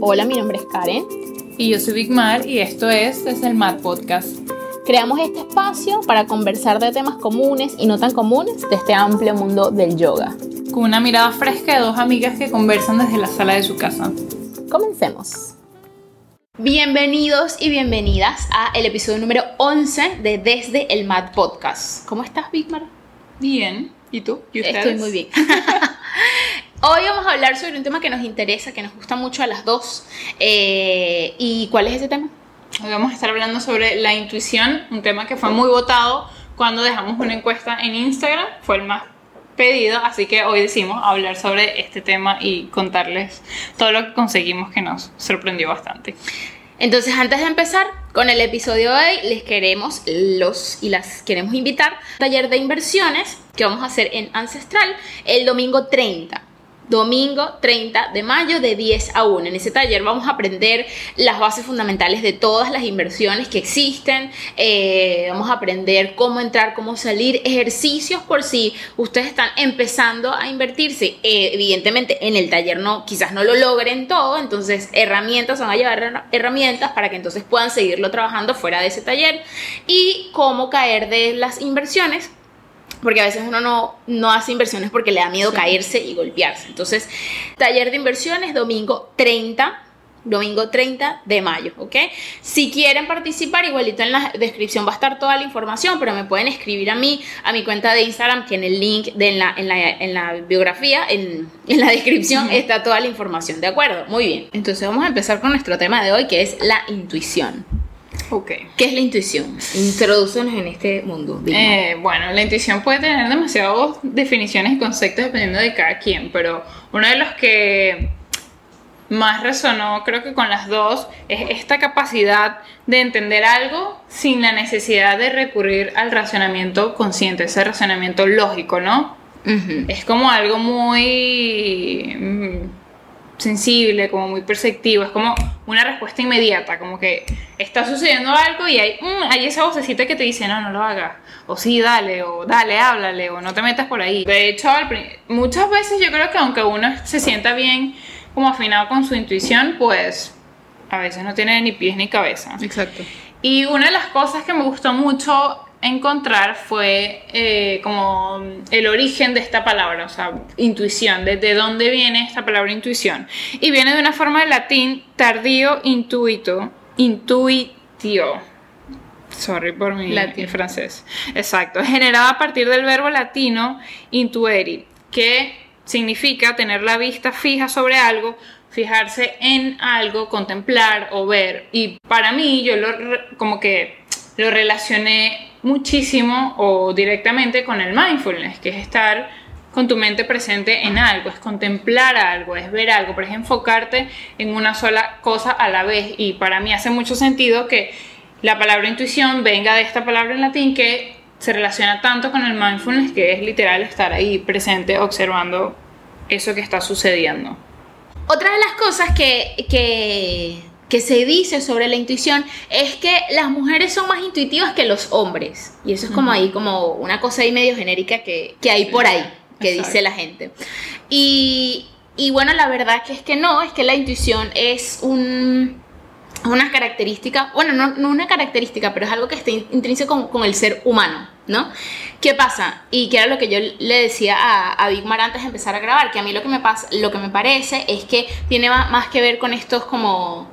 Hola, mi nombre es Karen. Y yo soy Big Mar y esto es Desde el Mar Podcast. Creamos este espacio para conversar de temas comunes y no tan comunes de este amplio mundo del yoga. Con una mirada fresca de dos amigas que conversan desde la sala de su casa. Comencemos. Bienvenidos y bienvenidas a el episodio número 11 de Desde el Mad Podcast. ¿Cómo estás, Big Mar? Bien. ¿Y tú? ¿Y ustedes? Estoy muy bien. Hoy vamos a hablar sobre un tema que nos interesa, que nos gusta mucho a las dos. Eh, ¿Y cuál es ese tema? Hoy vamos a estar hablando sobre la intuición, un tema que fue muy votado cuando dejamos una encuesta en Instagram. Fue el más pedido, así que hoy decidimos hablar sobre este tema y contarles todo lo que conseguimos que nos sorprendió bastante. Entonces, antes de empezar con el episodio de hoy, les queremos los y las queremos invitar a taller de inversiones que vamos a hacer en Ancestral el domingo 30 domingo 30 de mayo de 10 a 1. En ese taller vamos a aprender las bases fundamentales de todas las inversiones que existen, eh, vamos a aprender cómo entrar, cómo salir, ejercicios por si ustedes están empezando a invertirse. Eh, evidentemente en el taller no, quizás no lo logren todo, entonces herramientas, van a llevar herramientas para que entonces puedan seguirlo trabajando fuera de ese taller y cómo caer de las inversiones porque a veces uno no, no hace inversiones porque le da miedo caerse y golpearse. Entonces, taller de inversiones, domingo 30 domingo 30 de mayo, ¿ok? Si quieren participar, igualito en la descripción va a estar toda la información, pero me pueden escribir a mí, a mi cuenta de Instagram, que en el link de en, la, en, la, en la biografía, en, en la descripción, está toda la información, ¿de acuerdo? Muy bien, entonces vamos a empezar con nuestro tema de hoy, que es la intuición. Okay. ¿Qué es la intuición? Introdúcenos en este mundo. Eh, bueno, la intuición puede tener demasiadas definiciones y conceptos dependiendo de cada quien, pero uno de los que más resonó, creo que con las dos, es esta capacidad de entender algo sin la necesidad de recurrir al razonamiento consciente, ese razonamiento lógico, ¿no? Es como algo muy sensible, como muy perceptivo, es como una respuesta inmediata, como que está sucediendo algo y hay, mm, hay esa vocecita que te dice, no, no lo hagas, o sí, dale, o dale, háblale, o no te metas por ahí. De hecho, muchas veces yo creo que aunque uno se sienta bien como afinado con su intuición, pues a veces no tiene ni pies ni cabeza. Exacto. Y una de las cosas que me gustó mucho encontrar fue eh, como el origen de esta palabra, o sea, intuición, desde dónde viene esta palabra intuición. Y viene de una forma de latín tardío intuito, intuitio. Sorry por mi latín francés. Exacto. Generada a partir del verbo latino intueri, que significa tener la vista fija sobre algo, fijarse en algo, contemplar o ver. Y para mí, yo lo como que lo relacioné muchísimo o directamente con el mindfulness, que es estar con tu mente presente en algo, es contemplar algo, es ver algo, pero es enfocarte en una sola cosa a la vez. Y para mí hace mucho sentido que la palabra intuición venga de esta palabra en latín que se relaciona tanto con el mindfulness, que es literal estar ahí presente observando eso que está sucediendo. Otra de las cosas que, que que se dice sobre la intuición es que las mujeres son más intuitivas que los hombres. Y eso es como ahí, como una cosa ahí medio genérica que, hay por ahí, que dice la gente. Y, bueno, la verdad que es que no, es que la intuición es un, una característica, bueno, no, una característica, pero es algo que está intrínseco con, el ser humano, ¿no? ¿Qué pasa? Y que era lo que yo le decía a, a Big Mar antes de empezar a grabar, que a mí lo que me, pasa, lo que me parece es que tiene más que ver con estos como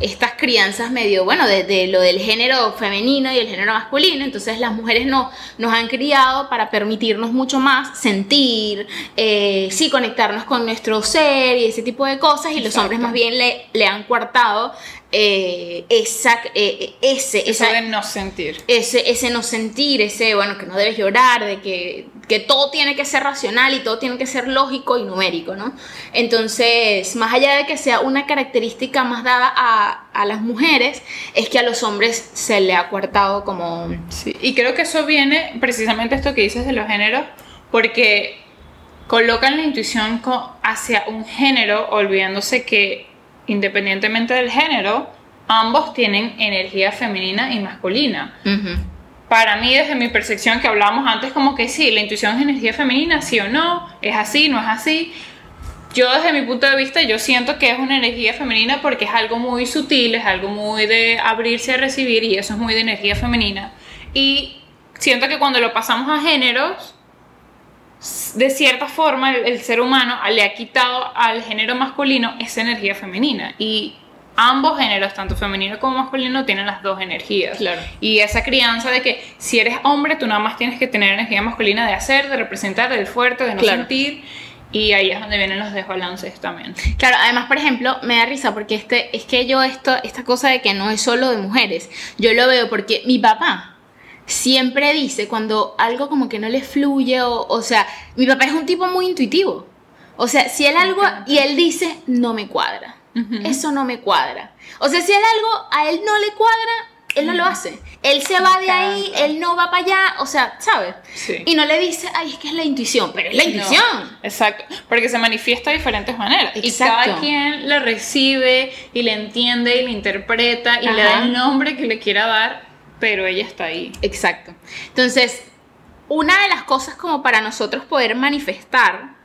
estas crianzas medio, bueno, de, lo del género femenino y el género masculino, entonces las mujeres no, nos han criado para permitirnos mucho más sentir, eh, sí, conectarnos con nuestro ser y ese tipo de cosas, y los hombres más bien le, le han coartado eh, esa, eh, ese, Eso de no sentir. Ese, ese no sentir, ese, bueno, que no debes llorar, de que, que todo tiene que ser racional y todo tiene que ser lógico y numérico, ¿no? Entonces, más allá de que sea una característica más dada a, a las mujeres, es que a los hombres se le ha coartado como... Sí, y creo que eso viene precisamente esto que dices de los géneros, porque colocan la intuición hacia un género, olvidándose que independientemente del género, ambos tienen energía femenina y masculina. Para mí, desde mi percepción que hablábamos antes, como que sí, la intuición es energía femenina, sí o no, es así, no es así. yo desde mi punto de vista, yo siento que es una energía femenina porque es algo muy sutil, es algo muy de abrirse a recibir y eso es muy de energía femenina. Y siento que cuando lo pasamos a géneros, de cierta forma el, el ser humano le ha quitado al género masculino esa energía femenina. Y ambos géneros, tanto femenino como masculino, tienen las dos energías. Claro. Y esa crianza de que si eres hombre, tú nada más tienes que tener energía masculina de hacer, de representar, del fuerte, de no Claro. sentir. Y ahí es donde vienen los desbalances también. Claro, además, por ejemplo, me da risa porque este, es que yo esto, esta cosa de que no es solo de mujeres, yo lo veo porque mi papá siempre dice cuando algo como que no le fluye o, o sea, mi papá es un tipo muy intuitivo. O sea, si él algo y él dice, no me cuadra, Eso no me cuadra. O sea, si él algo a él no le cuadra, él no lo hace. Él se va de ahí, él no va para allá, o sea, ¿sabes? Sí. Y no le dice, ay, es que es la intuición, pero es la intuición. No, exacto, porque se manifiesta de diferentes maneras. Y Exacto. cada quien la recibe y le entiende y le interpreta y le da el nombre que le quiera dar, pero ella está ahí. Exacto. Entonces, una de las cosas como para nosotros poder manifestar,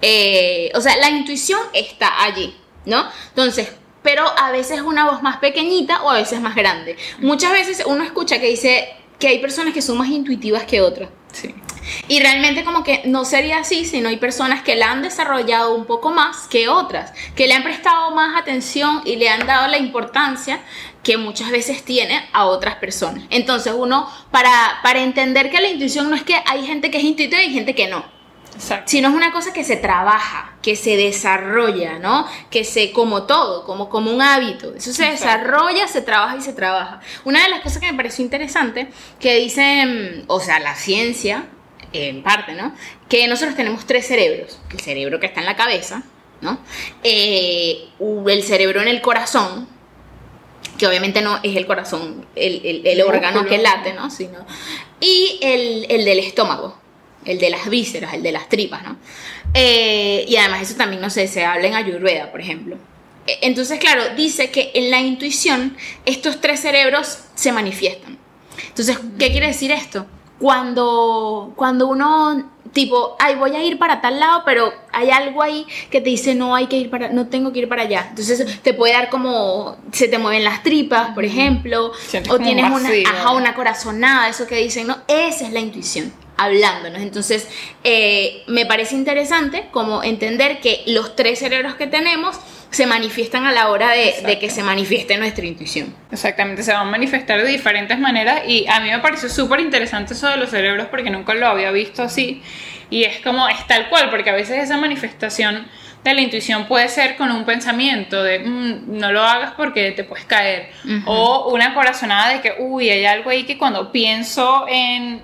eh, o sea, la intuición está allí, ¿no? Entonces, pero a veces una voz más pequeñita o a veces más grande. Muchas veces uno escucha que dice que hay personas que son más intuitivas que otras. Sí. Y realmente como que no sería así, sino hay personas que la han desarrollado un poco más que otras, que le han prestado más atención y le han dado la importancia que muchas veces tiene a otras personas. Entonces uno, para, para entender que la intuición no es que hay gente que es intuitiva y hay gente que no, Exacto. sino es una cosa que se trabaja, que se desarrolla, ¿no? Que se, como todo, como, como un hábito. Eso se Exacto. desarrolla, se trabaja y se trabaja. Una de las cosas que me pareció interesante, que dicen, o sea, la ciencia, en parte, ¿no? Que nosotros tenemos tres cerebros. El cerebro que está en la cabeza, ¿no? Eh, el cerebro en el corazón, que obviamente no es el corazón, el, el- el órgano que late, ¿no? Sino, y el, el del estómago, el de las vísceras, el de las tripas, ¿no? Eh, y además eso también, no sé, se habla en Ayurveda, por ejemplo. E- Entonces, claro, dice que en la intuición estos tres cerebros se manifiestan. Entonces, ¿qué quiere decir esto? Cuando, cuando uno, tipo, ay, voy a ir para tal lado, pero hay algo ahí que te dice, no, hay que ir para, no tengo que ir para allá. Entonces, te puede dar como, se te mueven las tripas, por ejemplo, Sientes o tienes una, vacío. ajá, una corazonada, eso que dicen, ¿no? Esa es la intuición, hablándonos. Entonces, eh, me parece interesante como entender que los tres cerebros que tenemos se manifiestan a la hora de, de que se manifieste nuestra intuición. Exactamente, se van a manifestar de diferentes maneras y a mí me pareció súper interesante eso de los cerebros porque nunca lo había visto así y es como, es tal cual, porque a veces esa manifestación de la intuición puede ser con un pensamiento de "Mm, no lo hagas porque te puedes caer Ujú. o una corazonada de que, uy, hay algo ahí que cuando pienso en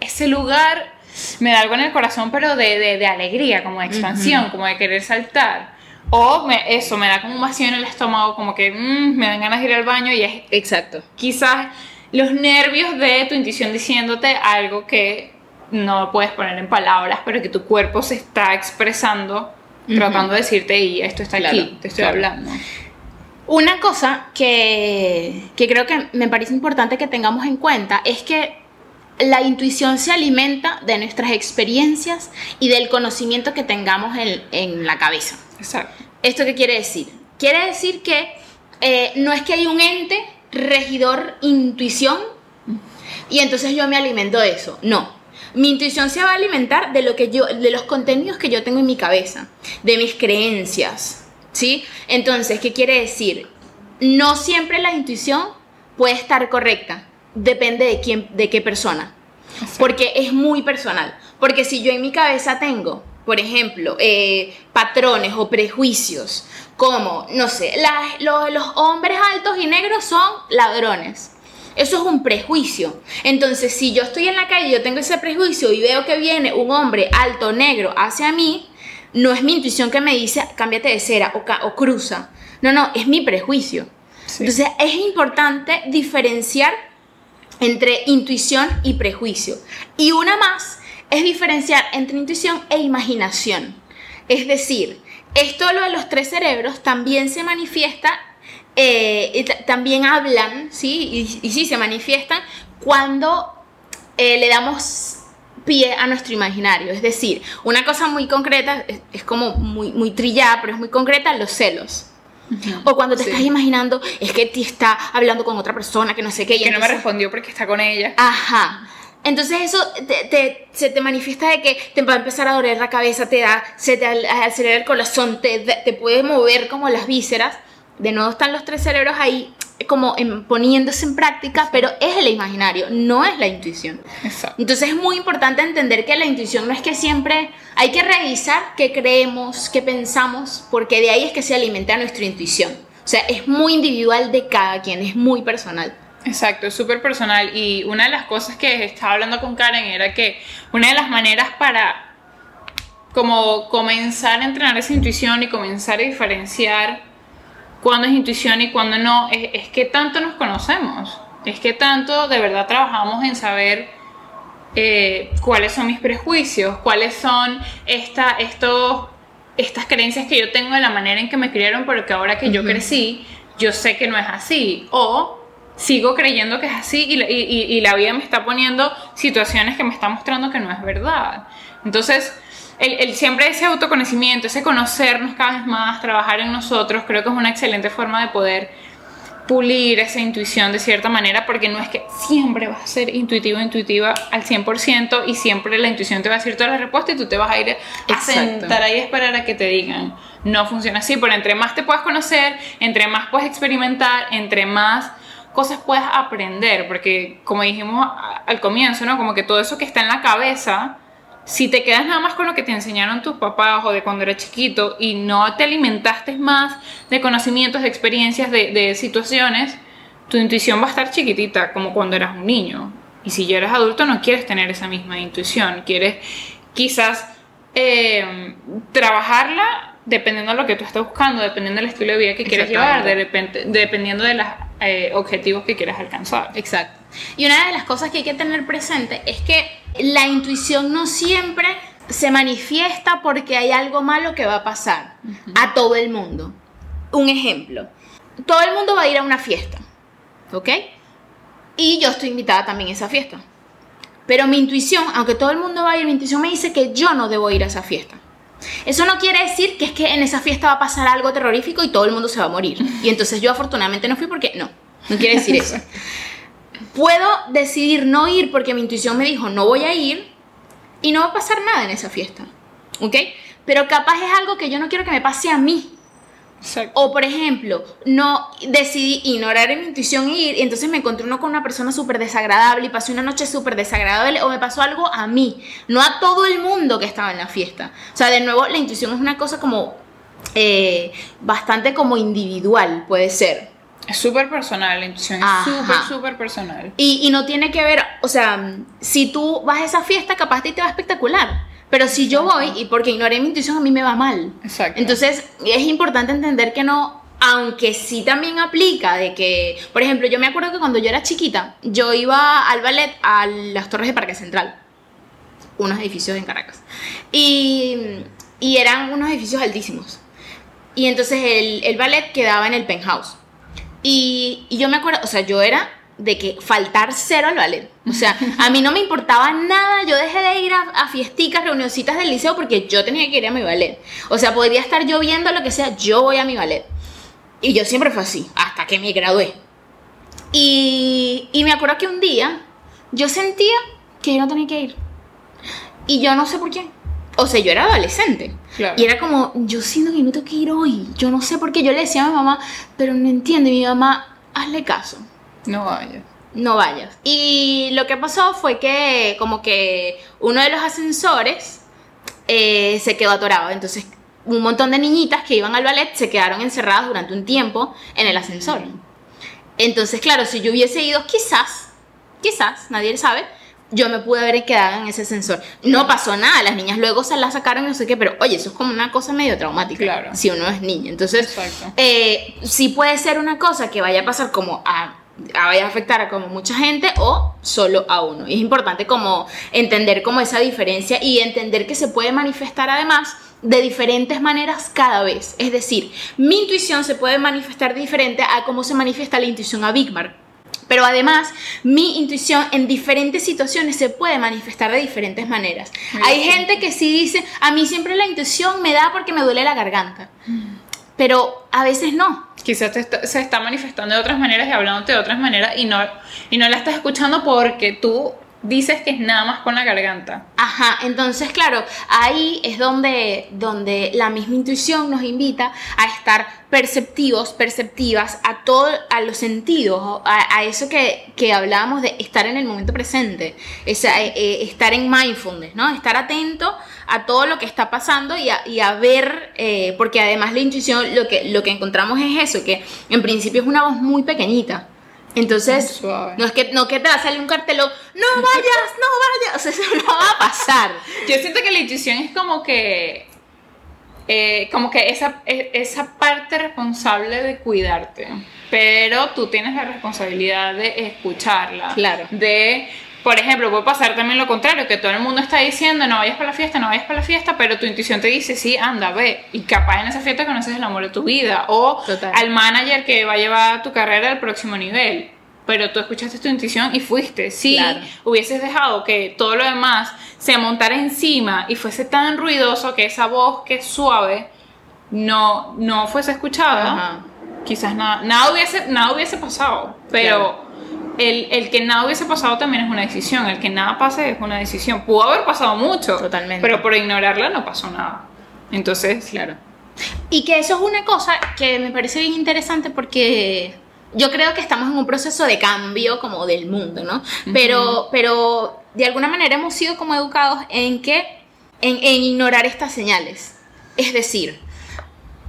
ese lugar me da algo en el corazón pero de, de, de alegría, como de expansión, como de querer saltar. O me- eso, me da como un vacío en el estómago, como que mm, me dan ganas de ir al baño y es Exacto. quizás los nervios de tu intuición diciéndote algo que no puedes poner en palabras, pero que tu cuerpo se está expresando, tratando de decirte, y esto está Claro, aquí, te estoy claro. hablando. Una cosa que, que creo que me parece importante que tengamos en cuenta es que la intuición se alimenta de nuestras experiencias y del conocimiento que tengamos en, en la cabeza. Exacto. ¿Esto qué quiere decir? Quiere decir que eh, no es que hay un ente regidor intuición y entonces yo me alimento de eso. No. Mi intuición se va a alimentar de lo que yo, de los contenidos que yo tengo en mi cabeza, de mis creencias. ¿Sí? Entonces, ¿qué quiere decir? No siempre la intuición puede estar correcta. Depende de quién, de qué persona. Porque es muy personal. Porque si yo en mi cabeza tengo, por ejemplo, eh, patrones o prejuicios, como, no sé, la- los hombres altos y negros son ladrones. Eso es un prejuicio. Entonces, si yo estoy en la calle y yo tengo ese prejuicio y veo que viene un hombre alto negro hacia mí, no es mi intuición que me dice cámbiate de cera o, o cruza. No, no, es mi prejuicio. Sí. Entonces, es importante diferenciar entre intuición y prejuicio. Y una más es diferenciar entre intuición e imaginación. Es decir, esto lo de los tres cerebros también se manifiesta, eh, también hablan, ¿sí? Y, y sí, se manifiestan cuando eh, le damos pie a nuestro imaginario. Es decir, una cosa muy concreta, es, es como muy, muy trillada, pero es muy concreta, los celos. O cuando te Sí. estás imaginando, es que te está hablando con otra persona que no sé qué. y Que no me entonces- respondió porque está con ella. Ajá. Entonces eso te, te- se te manifiesta de que te va a empezar a doler la cabeza, te da, se te acelera el corazón, te, te puede mover como las vísceras. De nuevo están los tres cerebros ahí como en- poniéndose en práctica, pero es el imaginario, no es la intuición. Exacto. Entonces es muy importante entender que la intuición no es que siempre hay que revisar qué creemos, qué pensamos, porque de ahí es que se alimenta nuestra intuición. O sea, es muy individual de cada quien, es muy personal. Exacto, es súper personal. Y una de las cosas que estaba hablando con Karen era que una de las maneras para como comenzar a entrenar esa intuición y comenzar a diferenciar cuándo es intuición y cuándo no, es, es que tanto nos conocemos. Es que tanto de verdad trabajamos en saber eh, cuáles son mis prejuicios, cuáles son esta, estos, estas creencias que yo tengo de la manera en que me criaron, pero que ahora que yo crecí, yo sé que no es así. O sigo creyendo que es así y- y- y la vida me está poniendo situaciones que me está mostrando que no es verdad. Entonces, el, el siempre ese autoconocimiento, ese conocernos cada vez más, trabajar en nosotros, creo que es una excelente forma de poder pulir esa intuición de cierta manera, porque no es que siempre vas a ser intuitivo, intuitiva al 100% y siempre la intuición te va a decir toda la respuesta y tú te vas a ir a sentar ahí a esperar a que te digan. No funciona así, pero entre más te puedas conocer, entre más puedes experimentar, entre más cosas puedes aprender, porque como dijimos al comienzo, ¿no? Como que todo eso que está en la cabeza, si te quedas nada más con lo que te enseñaron tus papás o de cuando eras chiquito y no te alimentaste más de conocimientos, de experiencias, de, de situaciones, tu intuición va a estar chiquitita, como cuando eras un niño. Y si ya eres adulto no quieres tener esa misma intuición, quieres quizás eh, trabajarla dependiendo de lo que tú estás buscando, dependiendo del estilo de vida que quieres llevar, de repente, dependiendo de los objetivos que quieras alcanzar. Exacto. Y una de las cosas que hay que tener presente es que la intuición no siempre se manifiesta porque hay algo malo que va a pasar a todo el mundo. Un ejemplo, todo el mundo va a ir a una fiesta, ¿ok? Y yo estoy invitada también a esa fiesta. Pero mi intuición, aunque todo el mundo va a ir, mi intuición me dice que yo no debo ir a esa fiesta. Eso no quiere decir que es que en esa fiesta va a pasar algo terrorífico y todo el mundo se va a morir. Y entonces yo afortunadamente no fui porque no, no quiere decir eso. Puedo decidir no ir porque mi intuición me dijo no voy a ir y no va a pasar nada en esa fiesta. ¿Ok? Pero capaz es algo que yo no quiero que me pase a mí. Exacto. O por ejemplo, no decidí ignorar mi intuición e ir y entonces me encontré uno con una persona súper desagradable y pasé una noche súper desagradable o me pasó algo a mí, no a todo el mundo que estaba en la fiesta. O sea, de nuevo, la intuición es una cosa como eh, bastante como individual, puede ser. Es súper personal, la intuición es súper, súper personal. Y, y no tiene que ver, o sea, si tú vas a esa fiesta, capaz te te va espectacular. Pero si yo voy y porque ignoré mi intuición, a mí me va mal. Exacto. Entonces, es importante entender que no, aunque sí también aplica de que, por ejemplo, yo me acuerdo que cuando yo era chiquita, yo iba al ballet a las Torres de Parque Central, unos edificios en Caracas. Y, y eran unos edificios altísimos. Y entonces el, el ballet quedaba en el penthouse. Y, yo me acuerdo, o sea, yo era de que faltar cero al ballet. O sea, a mí no me importaba nada, yo dejé de ir a, a fiesticas, reunioncitas del liceo porque yo tenía que ir a mi ballet. O sea, podría estar lloviendo, lo que sea, yo voy a mi ballet. Y yo siempre fue así, hasta que me gradué. Y, y me acuerdo que un día yo sentía que yo no tenía que ir. Y yo no sé por qué. O sea, yo era adolescente. Claro. Y era como, yo siento que no tengo que ir hoy. Yo no sé por qué. Yo le decía a mi mamá, pero no entiende. Mi mamá, hazle caso No vayas. no vayas. Y lo que pasó fue que como que uno de los ascensores eh, se quedó atorado. Entonces un montón de niñitas que iban al ballet se quedaron encerradas durante un tiempo en el ascensor. Entonces, claro, si yo hubiese ido, quizás, quizás, nadie lo sabe, yo me pude haber quedado en ese ascensor. No pasó nada, las niñas luego se la sacaron, no sé qué, pero oye, eso es como una cosa medio traumática. Claro. Si uno es niña. Entonces, eh, sí puede ser una cosa que vaya a pasar como a, a- vaya a afectar a como mucha gente o solo a uno. Y es importante como entender como esa diferencia y entender que se puede manifestar además de diferentes maneras cada vez. Es decir, mi intuición se puede manifestar diferente a cómo se manifiesta la intuición a Big Mar. Pero además, mi intuición en diferentes situaciones se puede manifestar de diferentes maneras. Hay gente que sí dice, a mí siempre la intuición me da porque me duele la garganta. Pero a veces no. Quizás se está manifestando de otras maneras y hablándote de otras maneras y no, y no la estás escuchando porque tú dices que es nada más con la garganta. Ajá, entonces claro, ahí es donde, donde la misma intuición nos invita a estar perceptivos, perceptivas a todo, a los sentidos, a, eso que, que, hablábamos de estar en el momento presente, es, eh, eh, estar en mindfulness, ¿no? Estar atento a todo lo que está pasando y a, ver, eh, porque además la intuición lo que, lo que encontramos es eso, que en principio es una voz muy pequeñita. Entonces, no es que no que te va a salir un cartelón, no vayas, no vayas, o sea, eso no va a pasar. Yo siento que la intuición es como que eh, como que esa, e, esa parte responsable de cuidarte, pero tú tienes la responsabilidad de escucharla, claro. de por ejemplo, puede pasar también lo contrario, que todo el mundo está diciendo no vayas para la fiesta, no vayas para la fiesta, pero tu intuición te dice sí, anda, ve. Y capaz en esa fiesta conoces el amor de tu vida. O al manager que va a llevar tu carrera al próximo nivel. Pero tú escuchaste tu intuición y fuiste. Si hubieses dejado que todo lo demás se montara encima y fuese tan ruidoso que esa voz que es suave no, no fuese escuchada, quizás nada, nada, hubiese, nada hubiese pasado. Pero el, que nada hubiese pasado también es una decisión, el que nada pase es una decisión. Pudo haber pasado mucho, Totalmente. pero por ignorarla no pasó nada. Entonces, claro. Y que eso es una cosa que me parece bien interesante porque yo creo que estamos en un proceso de cambio como del mundo, ¿no? Pero, pero de alguna manera hemos sido como educados en que, en, en ignorar estas señales. Es decir,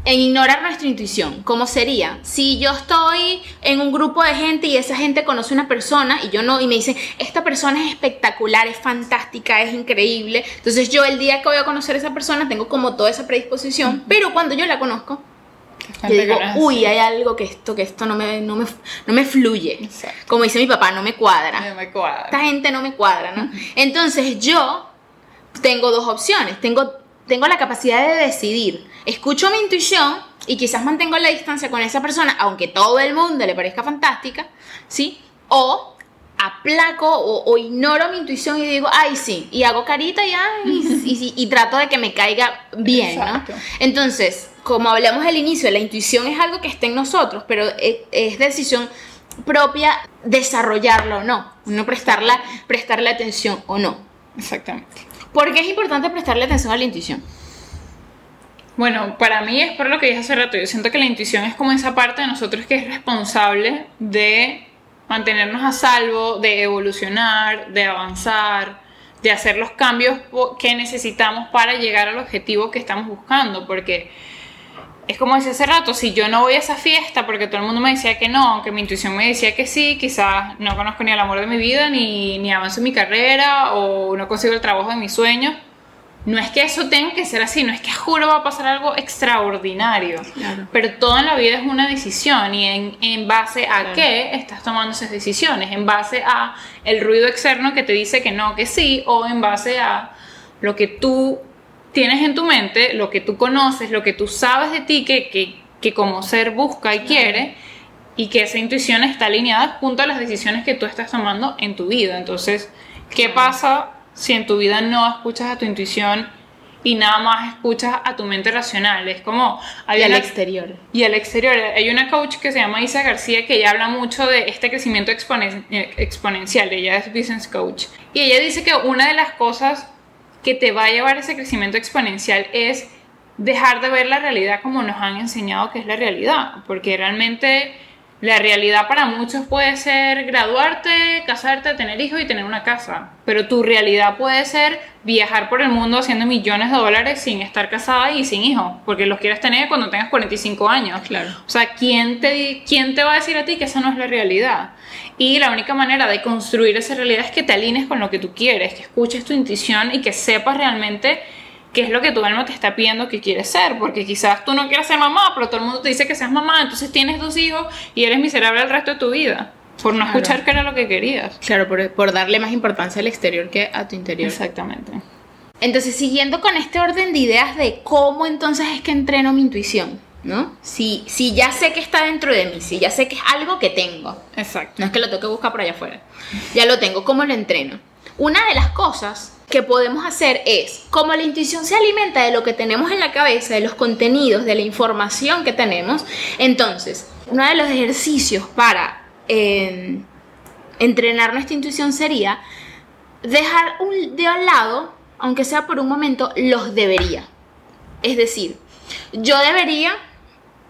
en ignorar nuestra intuición. ¿Cómo sería? Si yo estoy en un grupo de gente y esa gente conoce una persona y yo no, y me dicen, esta persona es espectacular, es fantástica, es increíble. Entonces yo el día que voy a conocer a esa persona tengo como toda esa predisposición, pero cuando yo la conozco, yo digo, uy, hay algo que esto, que esto no me, no me, fluye. Como dice mi papá, no me cuadra. No me cuadra. Esta gente no me cuadra, ¿no? Entonces yo tengo dos opciones. Tengo tengo la capacidad de decidir. Escucho mi intuición y quizás mantengo la distancia con esa persona, aunque todo el mundo le parezca fantástica, ¿sí? O aplaco o, ignoro mi intuición y digo, ay, sí, y hago carita y, y, trato de que me caiga bien, ¿no? Entonces, como hablamos al inicio, la intuición es algo que está en nosotros, pero es, es decisión propia desarrollarlo o no, no prestarla, prestarle atención o no. Exactamente. ¿Por qué es importante prestarle atención a la intuición? Bueno, para mí es por lo que dije hace rato. Yo siento que la intuición es como esa parte de nosotros que es responsable de mantenernos a salvo, de evolucionar, de avanzar, de hacer los cambios que necesitamos para llegar al objetivo que estamos buscando. Porque es como decía hace rato, si yo no voy a esa fiesta porque todo el mundo me decía que no, aunque mi intuición me decía que sí, quizás no conozco ni el amor de mi vida, ni, ni avanzo en mi carrera, o no consigo el trabajo de mis sueños. No es que eso tenga que ser así, no es que juro va a pasar algo extraordinario, pero todo en la vida es una decisión y en, en base a qué estás tomando esas decisiones, en base a el ruido externo que te dice que no, que sí, o en base a lo que tú tienes en tu mente, lo que tú conoces, lo que tú sabes de ti que, que, como ser busca y quiere, y que esa intuición está alineada junto a las decisiones que tú estás tomando en tu vida. Entonces, ¿qué pasa si en tu vida no escuchas a tu intuición y nada más escuchas a tu mente racional? Es como... Hay y al exterior. Y al exterior. Hay una coach que se llama Isa García que ella habla mucho de este crecimiento exponencial. Ella es business coach. Y ella dice que una de las cosas que te va a llevar ese crecimiento exponencial es dejar de ver la realidad como nos han enseñado que es la realidad, porque realmente la realidad para muchos puede ser graduarte, casarte, tener hijos y tener una casa, pero tu realidad puede ser viajar por el mundo haciendo millones de dólares sin estar casada y sin hijos, porque los quieres tener cuando tengas 45 años. Claro. O sea, ¿quién te, ¿quién te va a decir a ti que esa no es la realidad? Y la única manera de construir esa realidad es que te alines con lo que tú quieres, que escuches tu intuición y que sepas realmente qué es lo que tu alma te está pidiendo que quieres ser, porque quizás tú no quieras ser mamá, pero todo el mundo te dice que seas mamá, entonces tienes dos hijos y eres miserable el resto de tu vida. Por no escuchar que era lo que querías. Claro, por, por darle más importancia al exterior que a tu interior. Exactamente. Entonces, siguiendo con este orden de ideas de cómo entonces es que entreno mi intuición. ¿no? Si, si ya sé que está dentro de mí, si ya sé que es algo que tengo. Exacto. No es que lo tengo que buscar por allá afuera. Ya lo tengo. ¿Cómo lo entreno? Una de las cosas que podemos hacer es, como la intuición se alimenta de lo que tenemos en la cabeza, de los contenidos, de la información que tenemos, entonces, uno de los ejercicios para eh, entrenar nuestra intuición sería dejar un, de al lado, aunque sea por un momento, los debería. Es decir, yo debería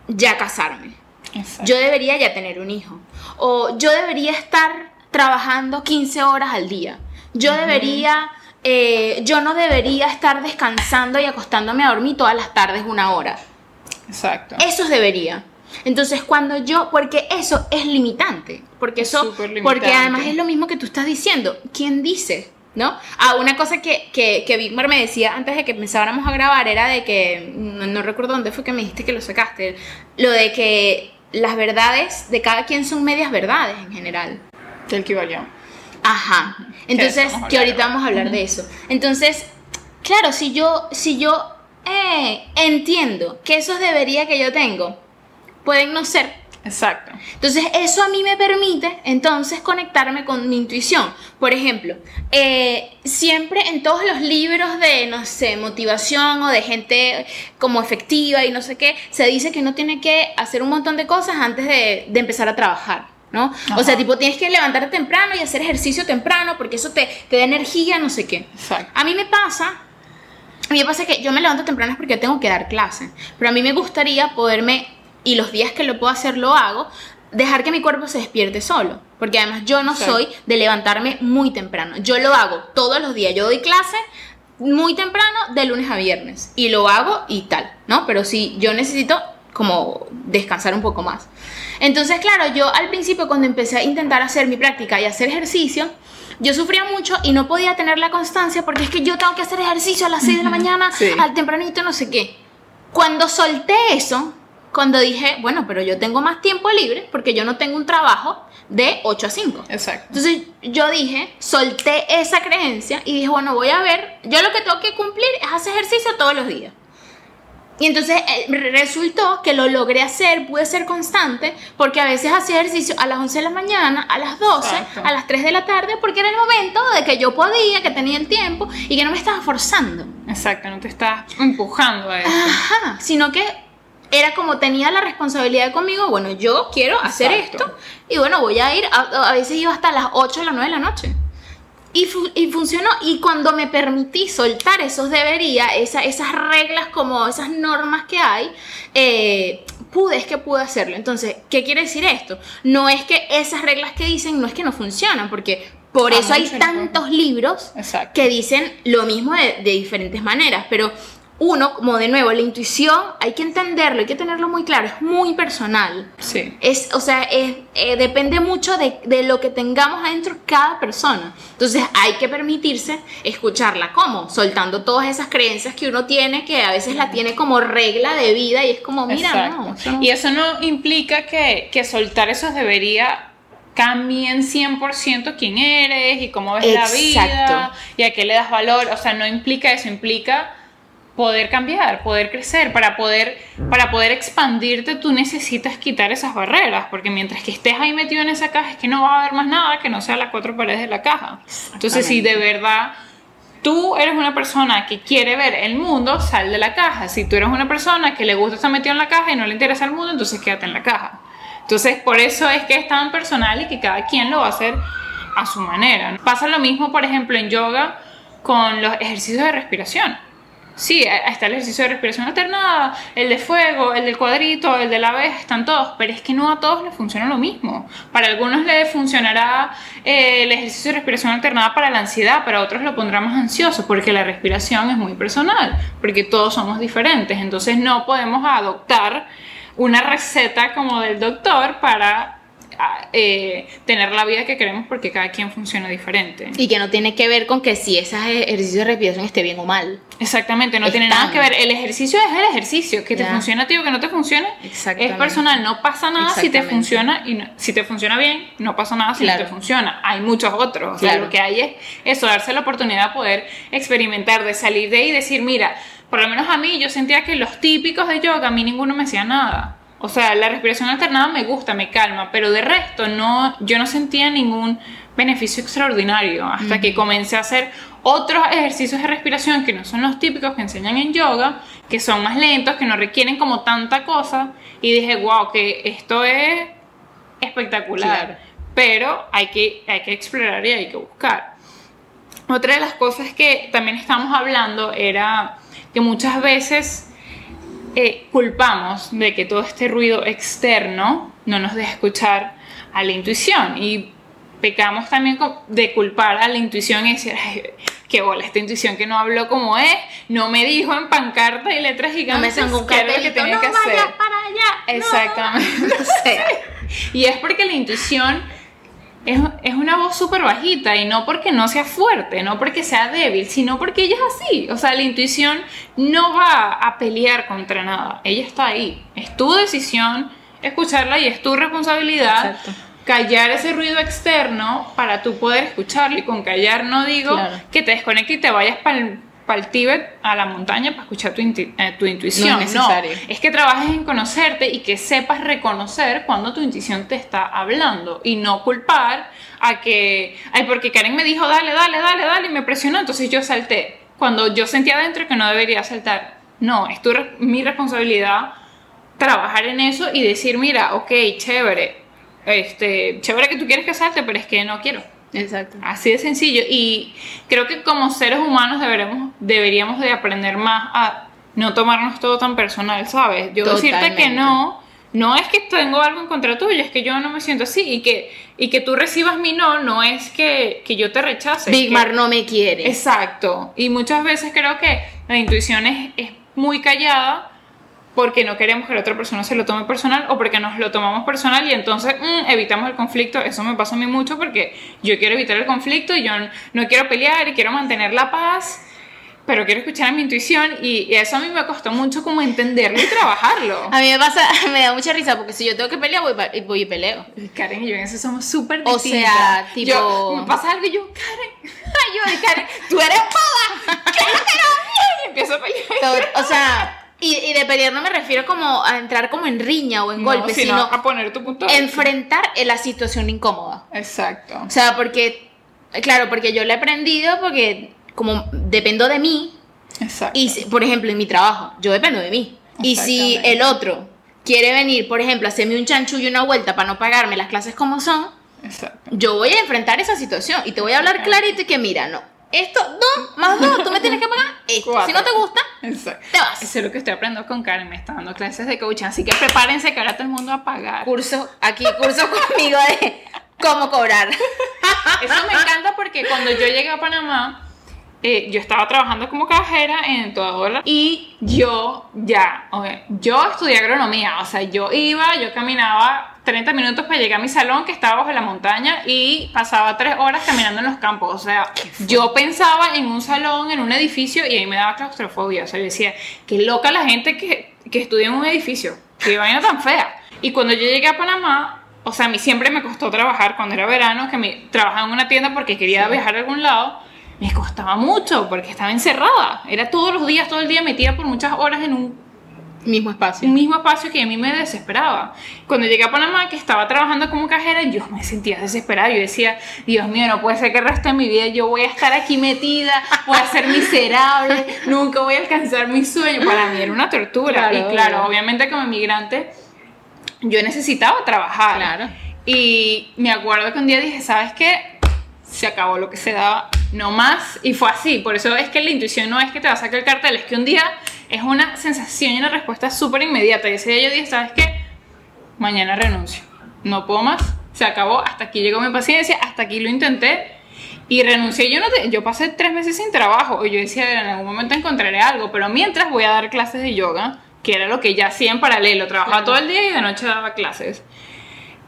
ya casarme. Exacto. Yo debería ya tener un hijo. O yo debería estar trabajando 15 horas al día. Yo debería, eh, yo no debería estar descansando y acostándome a dormir todas las tardes una hora. Exacto. Eso es debería. Entonces cuando yo, porque eso es limitante, porque Es eso, porque además es lo mismo que tú estás diciendo. ¿Quién dice? ¿No? Ah, una cosa que, que, que Bigmar me decía antes de que empezáramos a grabar era de que, no, no recuerdo dónde fue que me dijiste que lo sacaste, lo de que las verdades de cada quien son medias verdades en general. Del que valió. Ajá. Entonces, que ahorita vamos a hablar de eso. Entonces, claro, si yo, si yo eh, entiendo que esos debería que yo tengo pueden no ser. Exacto. Entonces, eso a mí me permite entonces conectarme con mi intuición. Por ejemplo, eh, siempre en todos los libros de, no sé, motivación o de gente como efectiva y no sé qué, se dice que uno tiene que hacer un montón de cosas antes de, de empezar a trabajar. ¿No? O sea, Ajá. tipo, tienes que levantarte temprano y hacer ejercicio temprano porque eso te, te da energía, no sé qué. Exacto. A mí me pasa, a mí me pasa que yo me levanto temprano es porque yo tengo que dar clase, pero a mí me gustaría poderme, y los días que lo puedo hacer lo hago, dejar que mi cuerpo se despierte solo, porque además yo no Sí. soy de levantarme muy temprano, yo lo hago todos los días, yo doy clase muy temprano de lunes a viernes y lo hago y tal, ¿no? Pero sí, yo necesito como descansar un poco más. Entonces, claro, yo al principio cuando empecé a intentar hacer mi práctica y hacer ejercicio, yo sufría mucho y no podía tener la constancia porque es que yo tengo que hacer ejercicio a las 6 de la mañana, Sí. al tempranito, no sé qué. Cuando solté eso, cuando dije, bueno, pero yo tengo más tiempo libre porque yo no tengo un trabajo de 8 a 5. Exacto. Entonces yo dije, solté esa creencia y dije, bueno, voy a ver, yo lo que tengo que cumplir es hacer ejercicio todos los días. Y entonces eh, re- resultó que lo logré hacer, pude ser constante, porque a veces hacía ejercicio a las 11 de la mañana, a las 12, Exacto. a las 3 de la tarde, porque era el momento de que yo podía, que tenía el tiempo y que no me estaba forzando. Exacto. No te estás empujando a eso. Ajá, sino que era como tenía la responsabilidad conmigo, bueno, yo quiero hacer Exacto. esto y bueno, voy a ir, a, a veces iba hasta las 8 o las 9 de la noche. Y, fu- y funcionó, y cuando me permití soltar esos debería, esa- esas reglas como esas normas que hay, eh, pude, es que pude hacerlo. Entonces, ¿qué quiere decir esto? No es que esas reglas que dicen, no es que no funcionan, porque por Ah, eso hay tantos libros Exacto. que dicen lo mismo de, de diferentes maneras, pero uno, como de nuevo, la intuición hay que entenderlo, hay que tenerlo muy claro, es muy personal. Sí. Es, o sea, es- eh, depende mucho de, de lo que tengamos adentro cada persona. Entonces hay que permitirse escucharla. ¿Cómo? Soltando todas esas creencias que uno tiene, que a veces la tiene como regla de vida y es como, mira, Exacto. no, eso Y eso no implica que, que soltar esos debería cambien 100% quién eres y cómo ves la vida Exacto. y a qué le das valor. O sea, no implica eso, implica poder cambiar, poder crecer, para poder, para poder expandirte tú necesitas quitar esas barreras, porque mientras que estés ahí metido en esa caja es que no vas a ver más nada que no sea las cuatro paredes de la caja. Entonces, si de verdad tú eres una persona que quiere ver el mundo, sal de la caja. Si tú eres una persona que le gusta estar metido en la caja y no le interesa el mundo, entonces quédate en la caja. Entonces, por eso es que es tan personal y que cada quien lo va a hacer a su manera. Pasa lo mismo, por ejemplo, en yoga con los ejercicios de respiración. Sí, a- está el ejercicio de respiración alternada, el de fuego, el del cuadrito, el de la abeja, están todos, pero es que no a todos les funciona lo mismo. Para algunos les funcionará eh, el ejercicio de respiración alternada para la ansiedad, para otros lo pondrá más ansioso, porque la respiración es muy personal, porque todos somos diferentes, entonces no podemos adoptar una receta como del doctor para eh, tener la vida que queremos porque cada quien funciona diferente. Y que no tiene que ver con que si ese ejercicio de respiración esté bien o mal. Exactamente, no Es tiene nada que ver. El ejercicio es el ejercicio. Que te Ya. funciona a ti o que no te funcione es personal. No pasa nada si te funciona y no- si te funciona bien, no pasa nada si Claro. no te funciona. Hay muchos otros. O sea, Claro. lo que hay es eso, darse la oportunidad de poder experimentar, de salir de ahí y decir, mira, por lo menos a mí, yo sentía que los típicos de yoga, a mí ninguno me hacía nada. O sea, la respiración alternada me gusta, me calma, pero de resto no, yo no sentía ningún beneficio extraordinario hasta que comencé a hacer otros ejercicios de respiración que no son los típicos que enseñan en yoga, que son más lentos, que no requieren como tanta cosa y dije, wow, que esto es espectacular, pero hay que, hay que explorar y hay que buscar. Otra de las cosas que también estamos hablando era que muchas veces eh, culpamos de que todo este ruido externo no nos deja escuchar a la intuición y pecamos también de culpar a la intuición y decir, Ay, qué bola, esta intuición que no habló como es, no me dijo en pancarta y letras gigantes no me qué era lo que tenía no que hacer. vayas para allá. no". Exactamente. O sea, Y es porque la intuición es, es una voz súper bajita y no porque no sea fuerte, no porque sea débil, sino porque ella es así. O sea, la intuición no va a pelear contra nada. Ella está ahí. Es tu decisión escucharla y es tu responsabilidad Exacto. callar ese ruido externo para tú poder escucharlo. Y con callar no digo Claro. que te desconectes y te vayas para el Tíbet a la montaña para escuchar tu, inti- eh, tu intuición. No es necesario. es que trabajes en conocerte y que sepas reconocer cuando tu intuición te está hablando y no culpar a que, ay, porque Karen me dijo, dale, dale, dale, dale, y me presionó, entonces yo salté. Cuando yo sentía adentro que no debería saltar. No, es tu, re- mi responsabilidad trabajar en eso y decir, mira, ok, chévere, este, chévere que tú quieres que salte, pero es que no quiero. Exacto. Así de sencillo. Y creo que como seres humanos deberemos, deberíamos de aprender más a no tomarnos todo tan personal, ¿sabes? Yo decirte que no, no es que tengo algo en contra tuyo, es que yo no me siento así. Y que, y que tú recibas mi no, no es que, que yo te rechace. Big que- Mar no me quiere. Exacto. Y muchas veces creo que la intuición es, es muy callada porque no queremos que la otra persona se lo tome personal o porque nos lo tomamos personal y entonces mm, evitamos el conflicto. Eso me pasa a mí mucho porque yo quiero evitar el conflicto y yo no quiero pelear y quiero mantener la paz, pero quiero escuchar a mi intuición y, y eso a mí me costó mucho como entenderlo y trabajarlo. A mí me pasa, me da mucha risa porque si yo tengo que pelear, voy, voy y peleo. Y Karen y yo en eso somos súper O distintas. sea, tipo- Yo- me pasa algo y yo, Karen, ay, yo, Karen, tú eres boba, que no, y empiezo a pelear. O sea, y, y de pelear no me refiero como a entrar como en riña o en No, golpe, sino sino a poner tu punto enfrentar en la situación incómoda. Exacto. O sea, porque, claro, porque yo lo he aprendido porque como dependo de mí, Exacto. y si- por ejemplo en mi trabajo, yo dependo de mí. Y si el otro quiere venir, por ejemplo, hacerme un chanchullo y una vuelta para no pagarme las clases como son, Exacto. yo voy a enfrentar esa situación y te voy a hablar clarito y que mira, no, esto, dos más dos, tú me tienes que pagar esto. Cuatro. Si no te gusta, Exacto. te vas. Eso es lo que estoy aprendiendo con Karen. Me está dando clases de coaching. Así que prepárense que ahora todo el mundo va a pagar. Curso, aquí curso conmigo de cómo cobrar. Eso me encanta porque cuando yo llegué a Panamá, eh, yo estaba trabajando como cajera en toda dólar y yo ya, ok, yo estudié agronomía, o sea, yo iba, yo caminaba 30 minutos para llegar a mi salón que estaba bajo la montaña y pasaba 3 horas caminando en los campos, o sea, yo pensaba en un salón, en un edificio y ahí me daba claustrofobia, o sea, yo decía, qué loca la gente que, que estudia en un edificio, qué vaina tan fea. Y cuando yo llegué a Panamá, o sea, a mí siempre me costó trabajar cuando era verano, que me trabajaba en una tienda porque quería viajar a algún lado. Me costaba mucho porque estaba encerrada. Era todos los días, todo el día metida por muchas horas en un, Mismo espacio. un mismo espacio que a mí me desesperaba. Cuando llegué a Panamá, que estaba trabajando como cajera, yo me sentía desesperada. Yo decía, Dios mío, no puede ser que el resto de mi vida yo voy a estar aquí metida, voy a ser miserable, nunca voy a alcanzar mi sueño. Para mí era una tortura. Claro, y claro, obvio. obviamente como inmigrante, yo necesitaba trabajar. Claro. Y me acuerdo que un día dije, ¿sabes qué? Se acabó lo que se daba, no más. Y fue así. Por eso es que la intuición no es que te va a sacar el cartel, es que un día es una sensación y una respuesta súper inmediata. Y ese día yo dije, ¿sabes qué? Mañana renuncio. No puedo más. Se acabó. Hasta aquí llegó mi paciencia. Hasta aquí lo intenté. Y renuncié. Yo, no te- yo pasé tres meses sin trabajo. Y yo decía, en algún momento encontraré algo. Pero mientras voy a dar clases de yoga, que era lo que ya hacía en paralelo. Trabajaba todo el día y de noche daba clases.